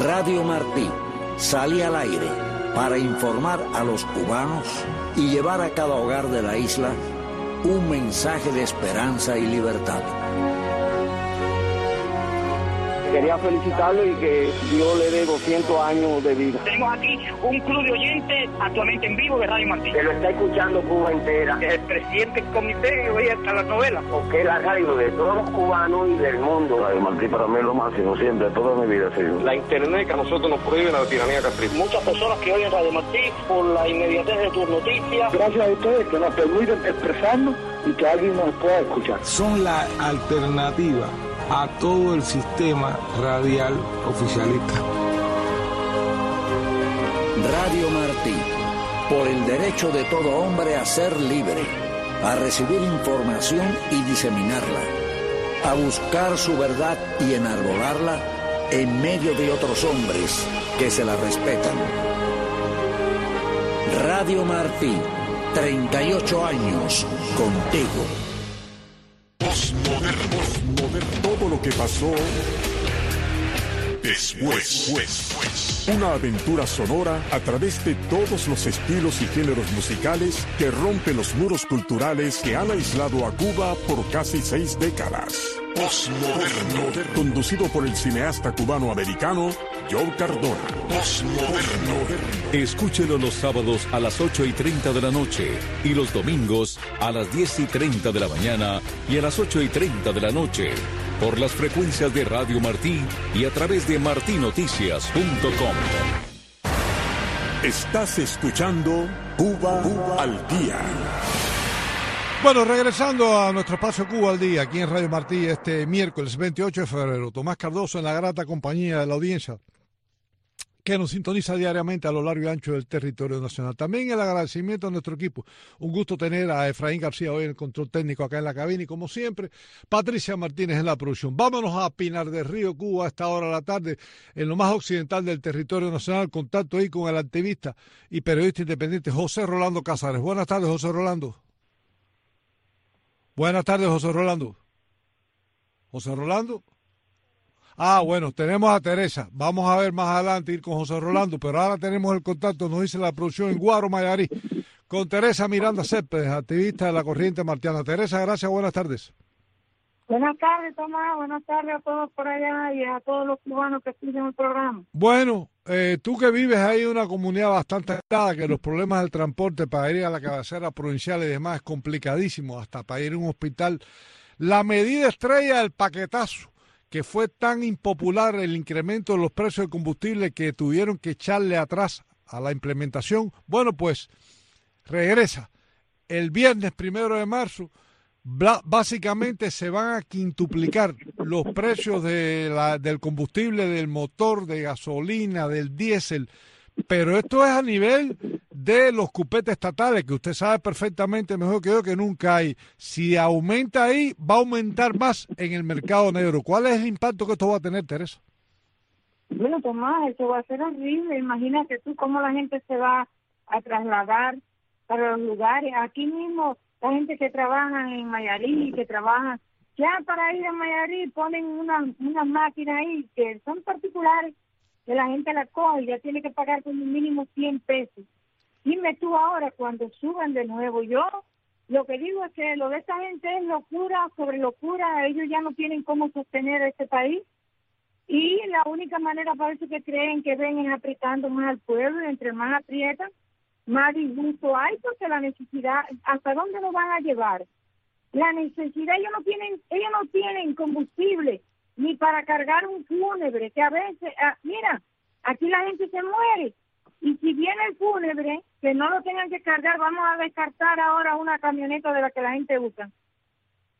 Radio Martí sale al aire para informar a los cubanos y llevar a cada hogar de la isla un mensaje de esperanza y libertad. Quería felicitarlo y que Dios le dé 200 años de vida. Tenemos aquí un club de oyentes actualmente en vivo de Radio Martín. Que lo está escuchando Cuba entera. El presidente del comité oye hasta las novelas. Porque es la radio de todos los cubanos y del mundo. Radio Martín para mí es lo máximo, siempre, toda mi vida ha sido. La internet que a nosotros nos prohíbe la tiranía castrista. Muchas personas que oyen Radio Martín por la inmediatez de tus noticias. Gracias a ustedes que nos permiten expresarnos y que alguien nos pueda escuchar. Son la alternativa a todo el sistema radial oficialista. Radio Martí, por el derecho de todo hombre a ser libre, a recibir información y diseminarla, a buscar su verdad y enarbolarla en medio de otros hombres que se la respetan. Radio Martí, 38 años contigo. Todo lo que pasó después. Una aventura sonora a través de todos los estilos y géneros musicales que rompen los muros culturales que han aislado a Cuba por casi seis décadas. Postmoderno. Conducido por el cineasta cubano-americano Joe Cardona. Postmoderno. Escúchelo los sábados a las 8 y 30 de la noche y los domingos a las 10 y 30 de la mañana y a las 8 y 30 de la noche por las frecuencias de Radio Martí y a través de martinoticias.com. Estás escuchando Cuba, al día. Bueno, regresando a nuestro espacio Cuba al día, aquí en Radio Martí, este miércoles 28 de febrero, Tomás Cardoso en la grata compañía de la audiencia. Que nos sintoniza diariamente a lo largo y ancho del territorio nacional. También el agradecimiento a nuestro equipo. Un gusto tener a Efraín García hoy en el control técnico acá en la cabina y como siempre, Patricia Martínez en la producción. Vámonos a Pinar del Río, Cuba, a esta hora de la tarde, en lo más occidental del territorio nacional. Contacto ahí con el activista y periodista independiente José Rolando Cázares. Buenas tardes, José Rolando. Buenas tardes, José Rolando. José Rolando. Ah, bueno, tenemos a Teresa. Vamos a ver más adelante ir con José Rolando, pero ahora tenemos el contacto, nos dice la producción en Guaro, Mayarí, con Teresa Miranda Céspedes, activista de la corriente martiana. Teresa, gracias, buenas tardes. Buenas tardes, Tomás. Buenas tardes a todos por allá y a todos los cubanos que siguen el programa. Bueno, eh, tú que vives ahí en una comunidad bastante aislada, que los problemas del transporte para ir a la cabecera provincial y demás es complicadísimo, hasta para ir a un hospital. La medida estrella del paquetazo que fue tan impopular el incremento de los precios de combustible que tuvieron que echarle atrás a la implementación, bueno, pues regresa. El viernes primero de marzo, básicamente se van a quintuplicar los precios de la, del combustible, del motor, de gasolina, del diésel, pero esto es a nivel de los cupetes estatales, que usted sabe perfectamente mejor que yo que nunca hay. Si aumenta ahí, va a aumentar más en el mercado negro. ¿Cuál es el impacto que esto va a tener, Teresa? Bueno, Tomás, esto va a ser horrible. Imagínate tú cómo la gente se va a trasladar para los lugares. Aquí mismo, la gente que trabaja en Mayarí, que trabaja, ya para ir a Mayarí ponen unas una máquinas ahí que son particulares que la gente la coge y ya tiene que pagar como mínimo 100 pesos. Dime tú ahora cuando suban de nuevo. Yo lo que digo es que lo de esta gente es locura sobre locura. Ellos ya no tienen cómo sostener este país. Y la única manera parece que creen que ven es apretando más al pueblo y entre más aprietan, más disgusto hay porque la necesidad, ¿hasta dónde lo van a llevar? La necesidad, ellos no tienen, ellos no tienen combustible ni para cargar un fúnebre, que a veces, ah, mira, aquí la gente se muere. Y si viene el fúnebre, que no lo tengan que cargar, vamos a descartar ahora una camioneta de la que la gente usa.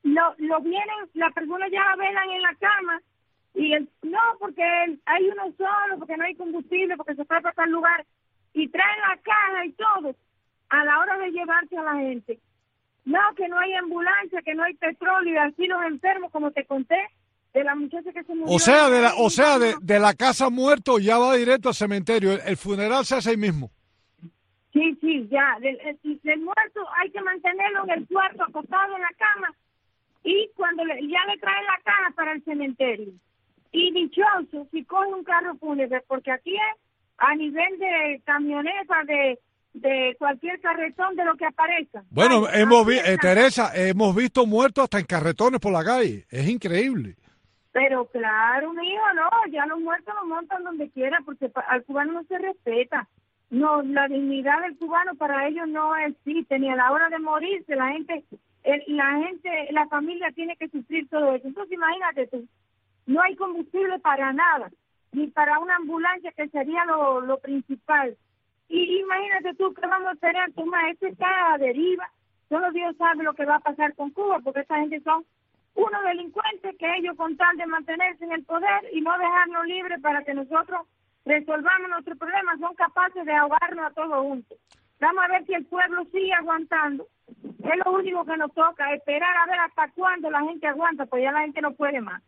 Lo, lo vienen, las personas ya la velan en la cama y el, no, porque hay uno solo, porque no hay combustible, porque se fue para tal lugar y traen la caja y todo a la hora de llevarse a la gente. No, que no hay ambulancia, que no hay petróleo y así los enfermos, como te conté, de la muchacha que se murió. O sea, de la, o sea, de, de la casa muerto ya va directo al cementerio. El, funeral se hace ahí mismo. Sí, sí, ya. Del, el, muerto hay que mantenerlo en el cuarto, acostado en la cama. Y cuando ya le traen la caja para el cementerio. Y dichoso si coge un carro fúnebre, porque aquí es a nivel de camioneta, de, de cualquier carretón, de lo que aparezca. Bueno, hemos visto, eh, Teresa, hemos visto muertos hasta en carretones por la calle. Es increíble. Pero claro, mío, no, ya los muertos los montan donde quiera porque al cubano no se respeta. No, la dignidad del cubano para ellos no existe, ni a la hora de morirse la gente, la gente, la familia tiene que sufrir todo eso. Entonces imagínate tú, no hay combustible para nada, ni para una ambulancia que sería lo, principal. Y imagínate tú que vamos a tener, más esto está a deriva, solo Dios sabe lo que va a pasar con Cuba, porque esta gente son unos delincuentes que ellos con tal de mantenerse en el poder y no dejarnos libres para que nosotros resolvamos nuestros problemas, son capaces de ahogarnos a todos juntos. Vamos a ver si el pueblo sigue aguantando. Es lo único que nos toca, esperar a ver hasta cuándo la gente aguanta, pues ya la gente no puede más.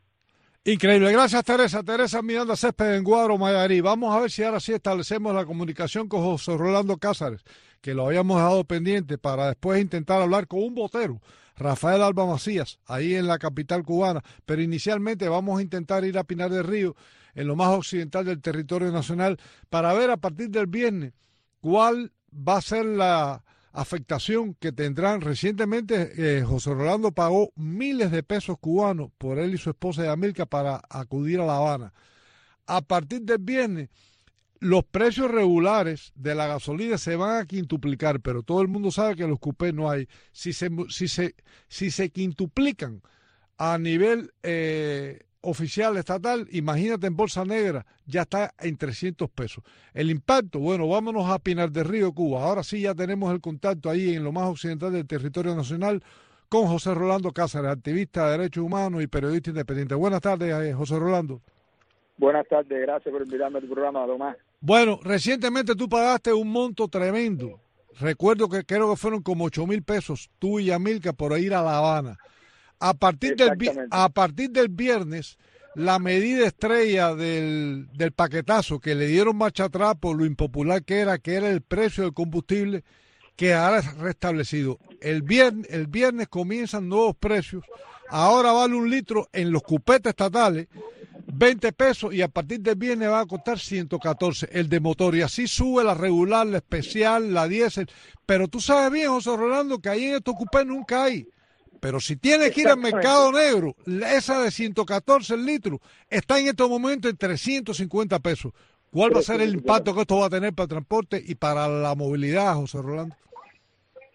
Increíble, gracias Teresa. Teresa Miranda Césped en Guadro, Mayarí. Vamos a ver si ahora sí establecemos la comunicación con José Rolando Cázares, que lo habíamos dejado pendiente para después intentar hablar con un botero Rafael Alba Macías, ahí en la capital cubana. Pero inicialmente vamos a intentar ir a Pinar del Río, en lo más occidental del territorio nacional, para ver a partir del viernes cuál va a ser la afectación que tendrán. Recientemente eh, José Rolando pagó miles de pesos cubanos por él y su esposa América para acudir a La Habana. A partir del viernes los precios regulares de la gasolina se van a quintuplicar, pero todo el mundo sabe que los cupés no hay. Si se, si se, si se quintuplican a nivel eh, oficial estatal, imagínate en Bolsa Negra, ya está en 300 pesos. El impacto, bueno, vámonos a Pinar del Río, Cuba. Ahora sí ya tenemos el contacto ahí en lo más occidental del territorio nacional con José Rolando Cáceres, activista de derechos humanos y periodista independiente. Buenas tardes, eh, José Rolando. Buenas tardes, gracias por invitarme al programa, Tomás. Bueno, recientemente tú pagaste un monto tremendo. Recuerdo que creo que fueron como ocho mil pesos, tú y Yamilka, por ir a La Habana. A partir, del, a partir del viernes, la medida estrella del, del paquetazo que le dieron marcha atrás por lo impopular que era, que era el precio del combustible, que ahora es restablecido. El viernes, el viernes comienzan nuevos precios. Ahora vale un litro en los cupetes estatales 20 pesos y a partir del viernes va a costar 114 el de motor y así sube la regular, la especial, la diésel. Pero tú sabes bien, José Rolando, que ahí en estos cupés nunca hay. Pero si tienes que ir al mercado negro, esa de 114 litros está en estos momentos en 350 pesos. ¿Cuál va a ser el impacto que esto va a tener para el transporte y para la movilidad, José Rolando?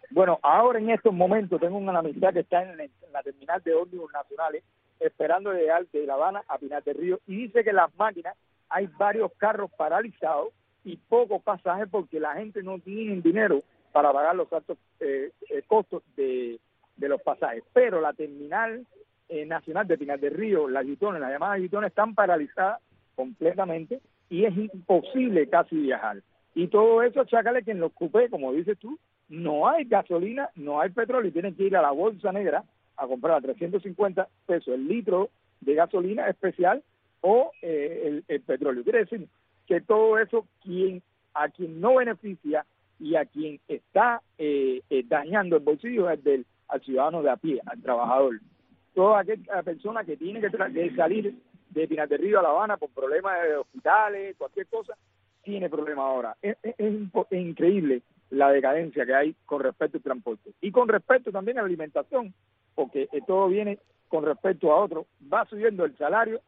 Bueno, ahora en estos momentos tengo una amistad que está en la terminal de ómnibus nacionales esperando llegar de La Habana a Pinar del Río y dice que las máquinas hay varios carros paralizados y pocos pasajes porque la gente no tiene dinero para pagar los altos eh, eh, costos de, los pasajes. Pero la terminal eh, nacional de Pinar del Río, las Gitones, las llamadas Gitones, están paralizadas completamente y es imposible casi viajar. Y todo eso, chácale que en los cupés, como dices tú, no hay gasolina, no hay petróleo y tienen que ir a la bolsa negra a comprar a 350 pesos el litro de gasolina especial o eh, el, petróleo. Quiere decir que todo eso quien a quien no beneficia y a quien está eh, eh, dañando el bolsillo es del al ciudadano de a pie, al trabajador. Toda aquella persona que tiene que, salir de Pinar de Río a La Habana por problemas de hospitales, cualquier cosa, tiene problema ahora. Es, increíble la decadencia que hay con respecto al transporte. Y con respecto también a la alimentación, porque eh, todo viene con respecto a otro, va subiendo el salario,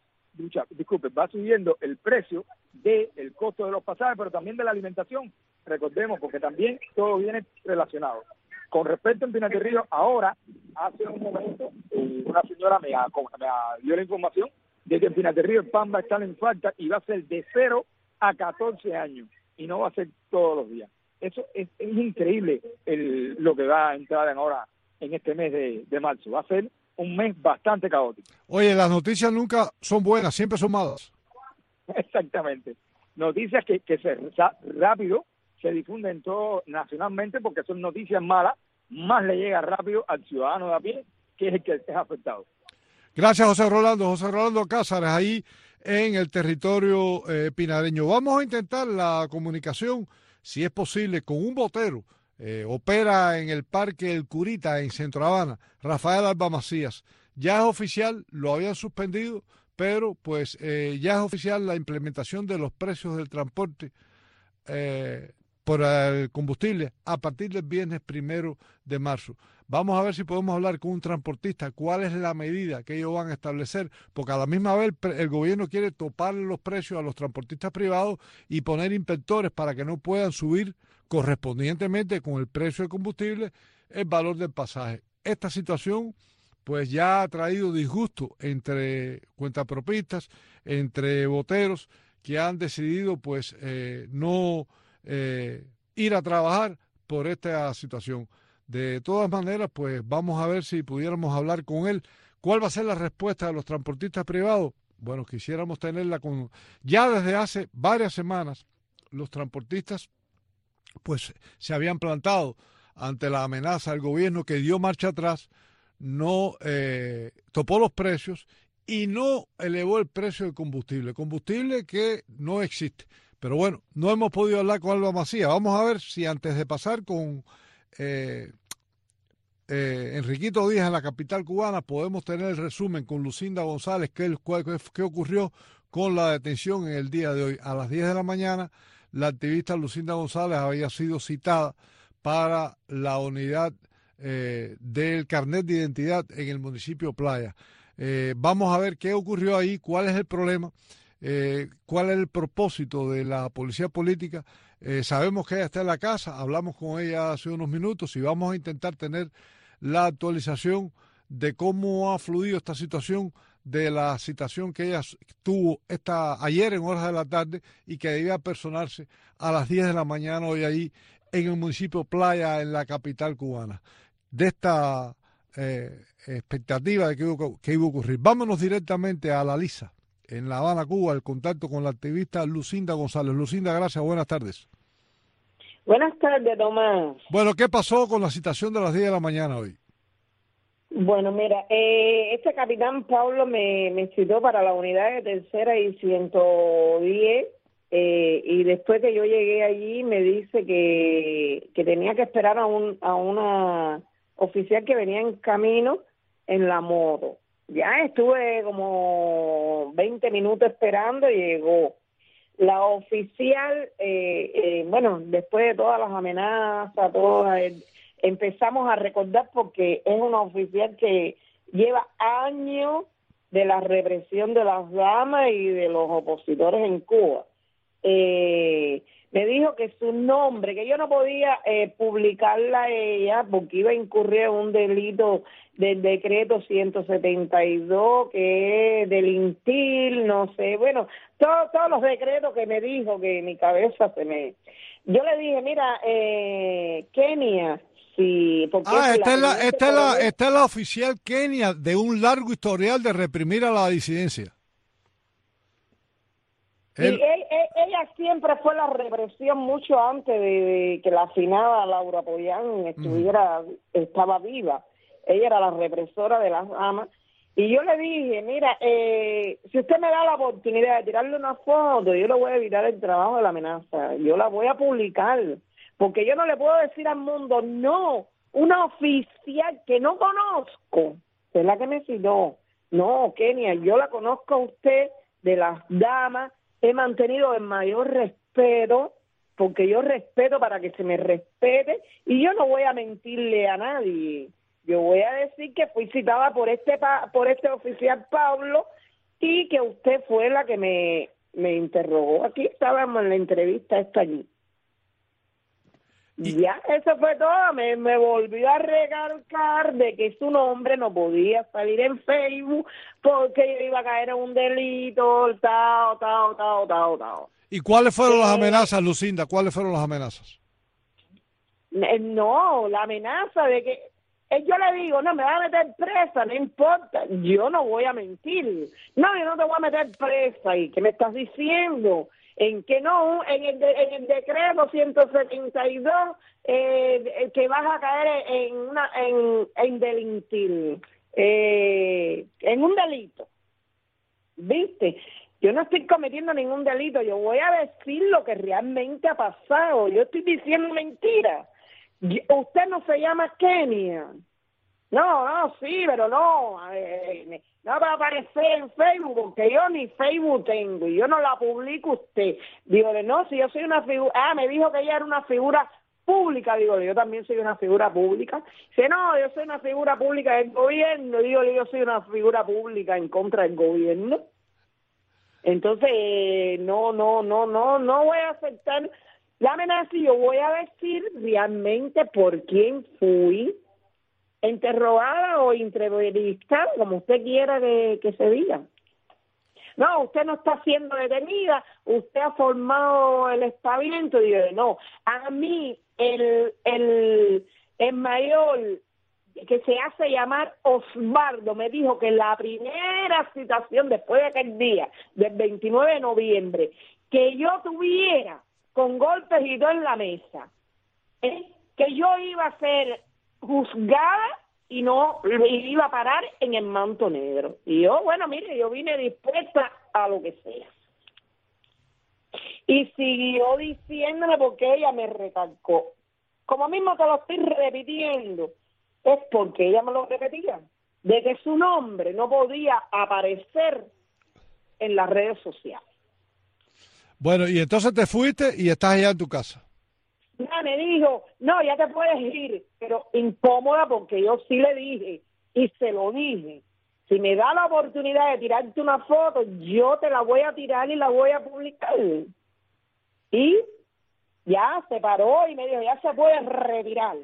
disculpe, va subiendo el precio del el costo de los pasajes, pero también de la alimentación, recordemos, porque también todo viene relacionado. Con respecto a Pinar de Río, ahora, hace un momento, eh, una señora me, dio la información de que en Pinar de Río el pan va a estar en falta y va a ser de 0 a 14 años y no va a ser todos los días. Eso es, increíble el, lo que va a entrar en ahora en este mes de, marzo. Va a ser un mes bastante caótico. Oye, las noticias nunca son buenas, siempre son malas. [LAUGHS] Exactamente. Noticias que, que se, rápido se difunden todo nacionalmente porque son noticias malas, más le llega rápido al ciudadano de a pie, que es el que es afectado. Gracias, José Rolando. José Rolando Cázares, ahí en el territorio eh, pinareño. Vamos a intentar la comunicación, si es posible, con un botero eh, opera en el Parque El Curita, en Centro Habana, Rafael Alba Macías. Ya es oficial, lo habían suspendido, pero pues eh, ya es oficial la implementación de los precios del transporte eh, por el combustible a partir del viernes primero de marzo. Vamos a ver si podemos hablar con un transportista cuál es la medida que ellos van a establecer, porque a la misma vez el gobierno quiere topar los precios a los transportistas privados y poner inspectores para que no puedan subir correspondientemente con el precio del combustible el valor del pasaje. Esta situación pues ya ha traído disgusto entre cuentapropistas, entre boteros que han decidido pues eh, no eh, ir a trabajar por esta situación. De todas maneras, pues vamos a ver si pudiéramos hablar con él. ¿Cuál va a ser la respuesta de los transportistas privados? Bueno, quisiéramos tenerla con... Ya desde hace varias semanas, los transportistas pues se habían plantado ante la amenaza del gobierno que dio marcha atrás, no eh, topó los precios y no elevó el precio del combustible, combustible que no existe. Pero bueno, no hemos podido hablar con Alba Macía. Vamos a ver si antes de pasar con eh, eh, Enriquito Díaz en la capital cubana podemos tener el resumen con Lucinda González, qué, qué ocurrió con la detención en el día de hoy. A las 10 de la mañana la activista Lucinda González había sido citada para la unidad eh, del carnet de identidad en el municipio Playa. Eh, vamos a ver qué ocurrió ahí, cuál es el problema, eh, cuál es el propósito de la policía política. sabemos que ella está en la casa, hablamos con ella hace unos minutos y vamos a intentar tener la actualización de cómo ha fluido esta situación de la citación que ella tuvo esta, ayer en horas de la tarde y que debía personarse a las 10 de la mañana hoy ahí en el municipio Playa, en la capital cubana. De esta eh, expectativa de que iba, que iba a ocurrir. Vámonos directamente a la Lisa, en La Habana, Cuba, el contacto con la activista Lucinda González. Lucinda, gracias, buenas tardes. Buenas tardes, Tomás. Bueno, ¿qué pasó con la citación de las 10 de la mañana hoy? Bueno, mira, eh, este capitán Pablo me, me citó para la unidad de tercera y 110 eh, y después que yo llegué allí me dice que, que tenía que esperar a, un, a una oficial que venía en camino en la moto. Ya estuve como 20 minutos esperando llegó. La oficial, eh, eh, bueno, después de todas las amenazas, todas, eh, empezamos a recordar porque es una oficial que lleva años de la represión de las damas y de los opositores en Cuba. Eh, me dijo que su nombre, que yo no podía eh, publicarla a ella porque iba a incurrir en un delito del decreto 172, que es delinquir, no sé, bueno, todos todos los decretos que me dijo que mi cabeza se me... Yo le dije, mira, eh, Kenia, sí, porque... Ah, esta es, la, esta, es la, esta es la oficial Kenia de un largo historial de reprimir a la disidencia. Él... ella siempre fue la represión mucho antes de, que la afinada Laura Poyán estuviera, estaba viva. Ella era la represora de las amas. Y yo le dije, mira, eh, si usted me da la oportunidad de tirarle una foto, yo le voy a evitar el trabajo de la amenaza. Yo la voy a publicar. Porque yo no le puedo decir al mundo, no, una oficial que no conozco, es la que me citó. No, Kenia, yo la conozco a usted de las damas he mantenido el mayor respeto, porque yo respeto para que se me respete y yo no voy a mentirle a nadie. Yo voy a decir que fui citada por este por este oficial Pablo y que usted fue la que me, me interrogó. Aquí estábamos en la entrevista esta allí. Y ya, eso fue todo. Me, me volvió a recalcar de que su nombre no podía salir en Facebook porque yo iba a caer en un delito, tal, tal, tal, tal, tal. ¿Y cuáles fueron las amenazas, Lucinda? ¿Cuáles fueron las amenazas? No, la amenaza de que eh, yo le digo, no, me va a meter presa, no importa, yo no voy a mentir. No, yo no te voy a meter presa. ¿Y qué me estás diciendo? En que no, en el, en el decreto 172, eh, que vas a caer en, una, en delinquir, eh, en un delito. ¿Viste? Yo no estoy cometiendo ningún delito, yo voy a decir lo que realmente ha pasado, yo estoy diciendo mentira. Usted no se llama Kenia. No, no, sí, pero no. Eh, no va a aparecer en Facebook, porque yo ni Facebook tengo y yo no la publico usted. Digo, no, si yo soy una figura, ah, me dijo que ella era una figura pública, digo, yo también soy una figura pública. Dice, no, yo soy una figura pública del gobierno, digo, yo soy una figura pública en contra del gobierno. Entonces, no, no, no, no, no voy a aceptar la amenaza y yo voy a decir realmente por quién fui, interrogada o entrevistada, como usted quiera que, se diga. No, usted no está siendo detenida, usted ha formado el establecimiento. Digo, no, a mí el, el, el mayor que se hace llamar Osvaldo me dijo que la primera citación después de aquel día, del 29 de noviembre, que yo tuviera con golpes y todo en la mesa, ¿eh? que yo iba a ser juzgada y no iba a parar en el manto negro. Y yo, bueno, mire, yo vine dispuesta a lo que sea. Y siguió diciéndome porque ella me recalcó. Como mismo te lo estoy repitiendo, es porque ella me lo repetía, de que su nombre no podía aparecer en las redes sociales. Bueno, y entonces te fuiste y estás allá en tu casa me dijo, no, ya te puedes ir, pero incómoda porque yo sí le dije y se lo dije. Si me da la oportunidad de tirarte una foto, yo te la voy a tirar y la voy a publicar. Y ya se paró y me dijo, ya se puede retirar.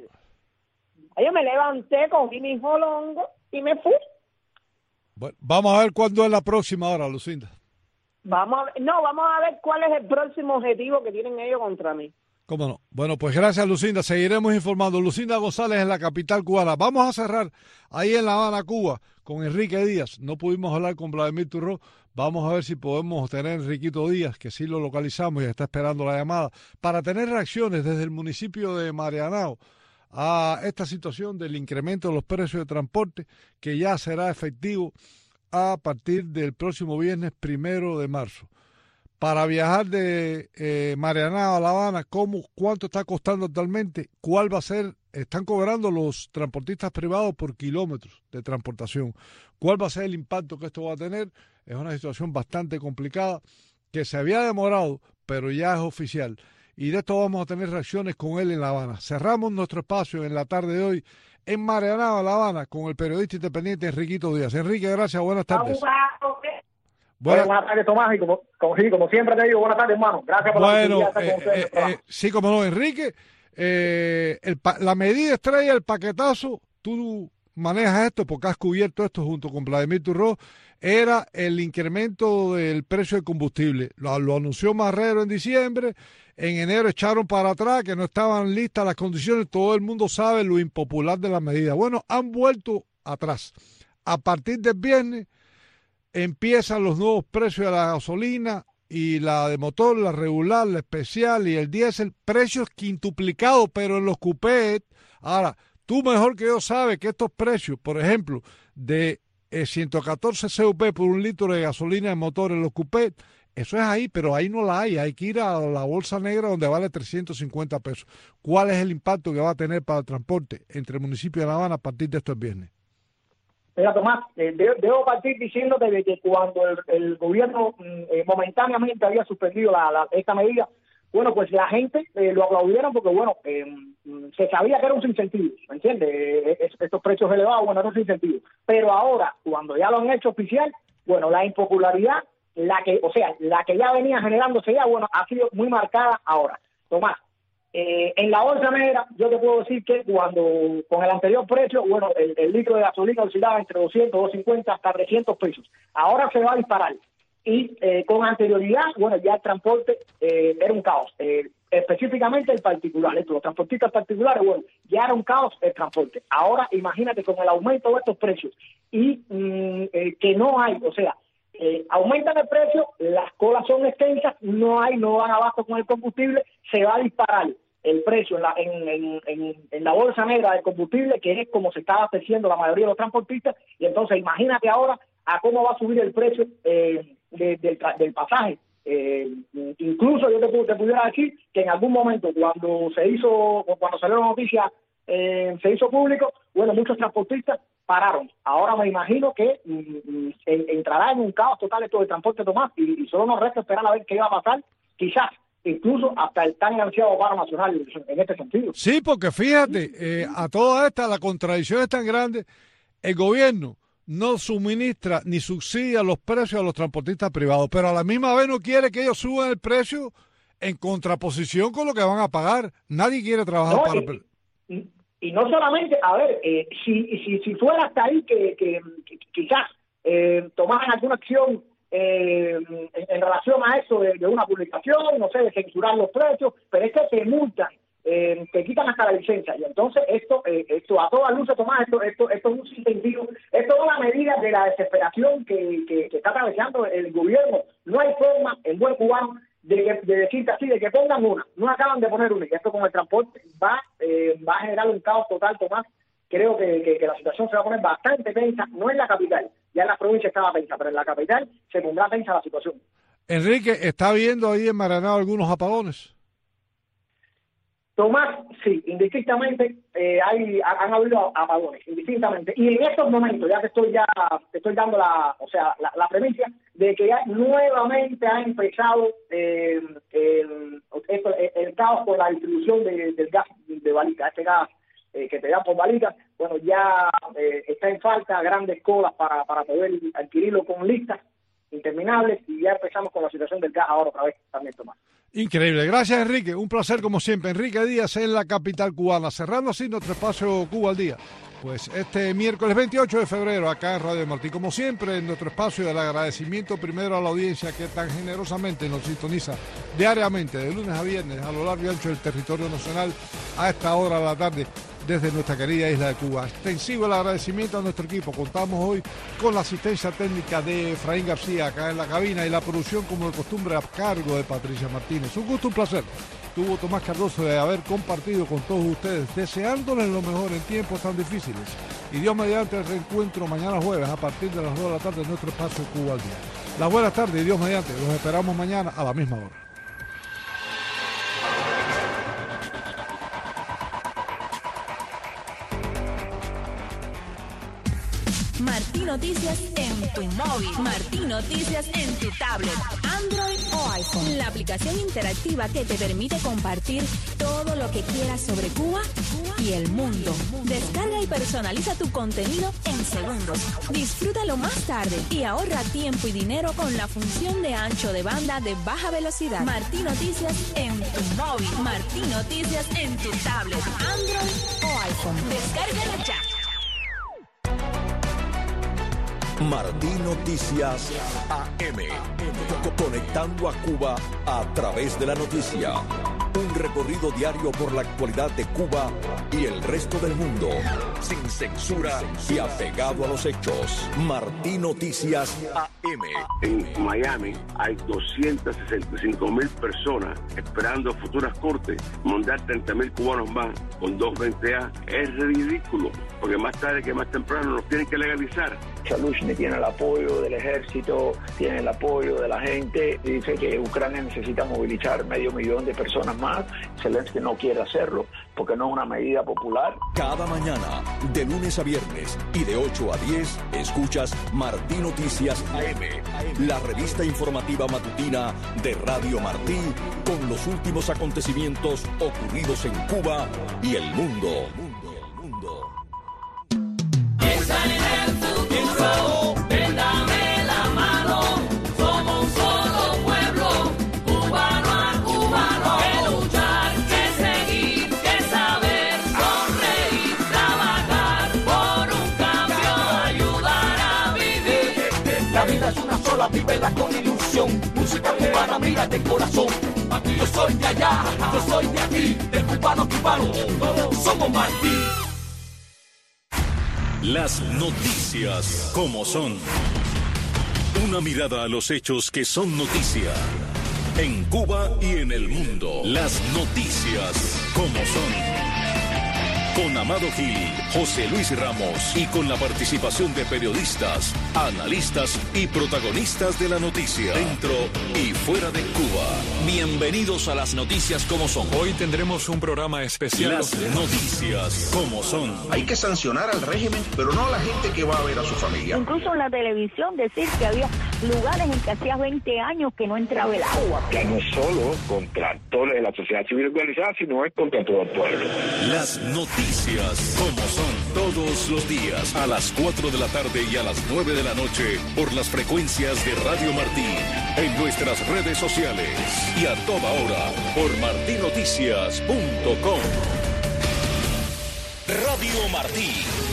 Yo me levanté, cogí mi jolongo y me fui. Bueno, vamos a ver cuándo es la próxima hora, Lucinda. Vamos a ver, no, vamos a ver cuál es el próximo objetivo que tienen ellos contra mí. ¿Cómo no? Bueno, pues gracias Lucinda, seguiremos informando. Lucinda González en la capital cubana. Vamos a cerrar ahí en La Habana, Cuba, con Enrique Díaz. No pudimos hablar con Vladimir Turró Vamos a ver si podemos tener a Enriquito Díaz, que sí lo localizamos y está esperando la llamada, para tener reacciones desde el municipio de Marianao a esta situación del incremento de los precios de transporte que ya será efectivo a partir del próximo viernes primero de marzo. Para viajar de eh, a La Habana, ¿cómo, ¿cuánto está costando actualmente? ¿Cuál va a ser? Están cobrando los transportistas privados por kilómetros de transportación. ¿Cuál va a ser el impacto que esto va a tener? Es una situación bastante complicada que se había demorado, pero ya es oficial. Y de esto vamos a tener reacciones con él en La Habana. Cerramos nuestro espacio en la tarde de hoy en Marianao, La Habana, con el periodista independiente Enriquito Díaz. Enrique, gracias, buenas tardes. Buenas, tardes, Tomás, y como, como, siempre te digo, buenas tardes, hermano. Gracias por bueno, la eh, eh, eh, Sí, como no, Enrique, eh, el, la medida estrella, el paquetazo, tú manejas esto porque has cubierto esto junto con Vladimir Turro, era el incremento del precio del combustible. Lo, lo, anunció Marrero en diciembre, en enero echaron para atrás, que no estaban listas las condiciones, todo el mundo sabe lo impopular de la medida. Bueno, han vuelto atrás. A partir del viernes empiezan los nuevos precios de la gasolina y la de motor, la regular, la especial y el diésel, precios quintuplicados, pero en los cupés. Ahora, tú mejor que yo sabes que estos precios, por ejemplo, de 114 eh, CUP por un litro de gasolina de motor en los cupés, eso es ahí, pero ahí no la hay. Hay que ir a la bolsa negra donde vale 350 pesos. ¿Cuál es el impacto que va a tener para el transporte entre el municipio de La Habana a partir de estos viernes? Mira, Tomás, eh, debo, partir diciéndote de que cuando el, gobierno mm, eh, momentáneamente había suspendido la, esta medida, bueno, pues la gente eh, lo aplaudieron porque, bueno, mm, se sabía que era un incentivo, ¿me entiendes? estos precios elevados, bueno, era un incentivo. Pero ahora, cuando ya lo han hecho oficial, bueno, la impopularidad, la que, o sea, la que ya venía generándose ya, bueno, ha sido muy marcada ahora. Tomás, eh, en la bolsa negra, yo te puedo decir que cuando con el anterior precio, bueno, el, litro de gasolina oscilaba entre 200, 250 hasta 300 pesos. Ahora se va a disparar. Y eh, con anterioridad, bueno, ya el transporte eh, era un caos. específicamente el particular, esto, los transportistas particulares, bueno, ya era un caos el transporte. Ahora imagínate con el aumento de estos precios y mm, que no hay, o sea, aumentan el precio, las colas son extensas, no hay, no van abajo con el combustible, se va a disparar el precio en la, en, en, en, la bolsa negra del combustible, que es como se está abasteciendo la mayoría de los transportistas, y entonces imagínate ahora a cómo va a subir el precio eh, del, del, pasaje. Eh, incluso yo te, pudiera decir que en algún momento cuando se hizo, cuando salió la noticia, eh, se hizo público, bueno, muchos transportistas pararon. Ahora me imagino que mm, mm, entrará en un caos total esto de transporte Tomás y, y solo nos resta esperar a ver qué va a pasar. Quizás incluso hasta el tan ansiado paro nacional en este sentido. Sí, porque fíjate, eh, a toda esta la contradicción es tan grande, el gobierno no suministra ni subsidia los precios a los transportistas privados, pero a la misma vez no quiere que ellos suban el precio en contraposición con lo que van a pagar. Nadie quiere trabajar para... Y, y, no solamente, a ver, eh, si, si, si fuera hasta ahí que, que, quizás eh, tomaran alguna acción eh, en, relación a eso de, una publicación, no sé, de censurar los precios, pero es que te multan, eh, te quitan hasta la licencia. Y entonces esto, eh, esto a todas luces, Tomás, esto, esto, esto es un sentido, es toda la medida de la desesperación que, que, está atravesando el gobierno. No hay forma, en buen cubano, de, de decirte así, de que pongan una, no acaban de poner una, y esto con el transporte va, eh, va a generar un caos total, Tomás, creo que, que, la situación se va a poner bastante tensa, no en la capital, ya en la provincia estaba tensa, pero en la capital se pondrá tensa la situación. Enrique, ¿está viendo ahí en Maranao algunos apagones? Tomás, sí, indistintamente eh, hay, han habido apagones, indistintamente. Y en estos momentos, ya que estoy ya, estoy dando la, o sea, la, premisa de que ya nuevamente ha empezado eh, el, el, caos por la distribución del gas de Balica, este gas eh, que te dan por balitas, bueno, ya eh, está en falta grandes colas para, para poder adquirirlo con listas interminables y ya empezamos con la situación del gas ahora otra vez también, Tomás. Increíble. Gracias, Enrique. Un placer como siempre. Enrique Díaz en la capital cubana, cerrando así nuestro espacio Cuba al día. Pues este miércoles 28 de febrero, acá en Radio Martí, como siempre, en nuestro espacio del agradecimiento primero a la audiencia que tan generosamente nos sintoniza diariamente, de lunes a viernes, a lo largo y ancho del territorio nacional, a esta hora de la tarde desde nuestra querida isla de Cuba. Extensivo el agradecimiento a nuestro equipo. Contamos hoy con la asistencia técnica de Efraín García acá en la cabina y la producción como de costumbre a cargo de Patricia Martínez. Un gusto, un placer. Tuvo Tomás Cardoso de haber compartido con todos ustedes, deseándoles lo mejor en tiempos tan difíciles. Y Dios mediante el reencuentro mañana jueves a partir de las 2 de la tarde en nuestro espacio Cuba al Día. Las buenas tardes y Dios mediante. Los esperamos mañana a la misma hora. Martín Noticias en tu móvil. Martín Noticias en tu tablet, Android o iPhone. La aplicación interactiva que te permite compartir todo lo que quieras sobre Cuba y el mundo. Descarga y personaliza tu contenido en segundos. Disfrútalo más tarde y ahorra tiempo y dinero con la función de ancho de banda de baja velocidad. Martín Noticias en tu móvil. Martín Noticias en tu tablet, Android o iPhone. Descárgalo ya. Martín Noticias AM. Conectando a Cuba a través de la noticia. Un recorrido diario por la actualidad de Cuba y el resto del mundo. Sin censura y apegado a los hechos. Martín Noticias AM. En Miami hay 265 mil personas esperando futuras cortes. Mandar 30 mil cubanos más con 220A es ridículo. Porque más tarde que más temprano nos tienen que legalizar. Chalushny tiene el apoyo del ejército, tiene el apoyo de la gente. Dice que Ucrania necesita movilizar medio millón de personas más. Zelensky no quiere hacerlo porque no es una medida popular. Cada mañana, de lunes a viernes y de 8 a 10, escuchas Martín Noticias AM, la revista informativa matutina de Radio Martí con los últimos acontecimientos ocurridos en Cuba y el mundo. Con ilusión. Música cubana, mira de corazón. Aquí yo soy de allá, yo soy de aquí, de cubano cubano. Somos Martí. Las noticias como son. Una mirada a los hechos que son noticia. En Cuba y en el mundo. Las noticias como son. Con Amado Gil, José Luis Ramos y con la participación de periodistas, analistas y protagonistas de la noticia. Dentro y fuera de Cuba. Bienvenidos a las noticias como son. Hoy tendremos un programa especial. Las noticias como son. Hay que sancionar al régimen, pero no a la gente que va a ver a su familia. Incluso en la televisión decir que había lugares en que hacía 20 años que no entraba el agua. Ya no es solo contra toda la sociedad civil organizada, sino es contra todo el pueblo. Las noticias como son todos los días a las 4 de la tarde y a las 9 de la noche por las frecuencias de Radio Martí, en nuestras redes sociales y a toda hora por martinoticias.com. Radio Martí.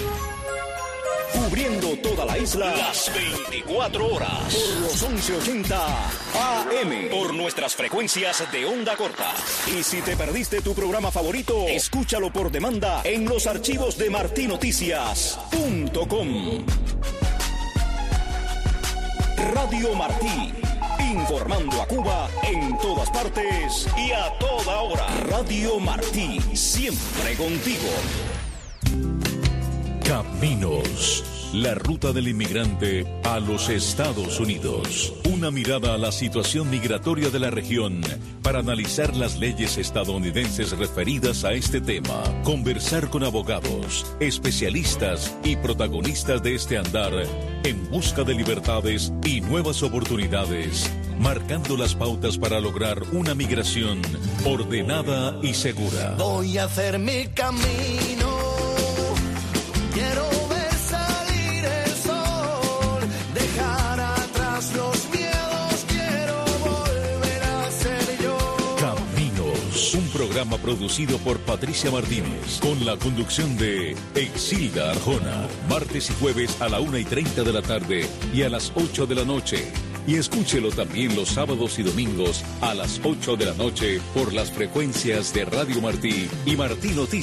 Cubriendo toda la isla las 24 horas por los 1180 AM por nuestras frecuencias de onda corta. Y si te perdiste tu programa favorito, escúchalo por demanda en los archivos de martinoticias.com. Radio Martí. Informando a Cuba en todas partes y a toda hora. Radio Martí, siempre contigo. Caminos. La ruta del inmigrante a los Estados Unidos. Una mirada a la situación migratoria de la región para analizar las leyes estadounidenses referidas a este tema. Conversar con abogados, especialistas y protagonistas de este andar en busca de libertades y nuevas oportunidades, marcando las pautas para lograr una migración ordenada y segura. Voy a hacer mi camino. Quiero programa producido por Patricia Martínez, con la conducción de Exilda Arjona, martes y jueves a la 1 y 30 de la tarde y a las 8 de la noche. Y escúchelo también los sábados y domingos a las 8 de la noche por las frecuencias de Radio Martí y Martí Noticias.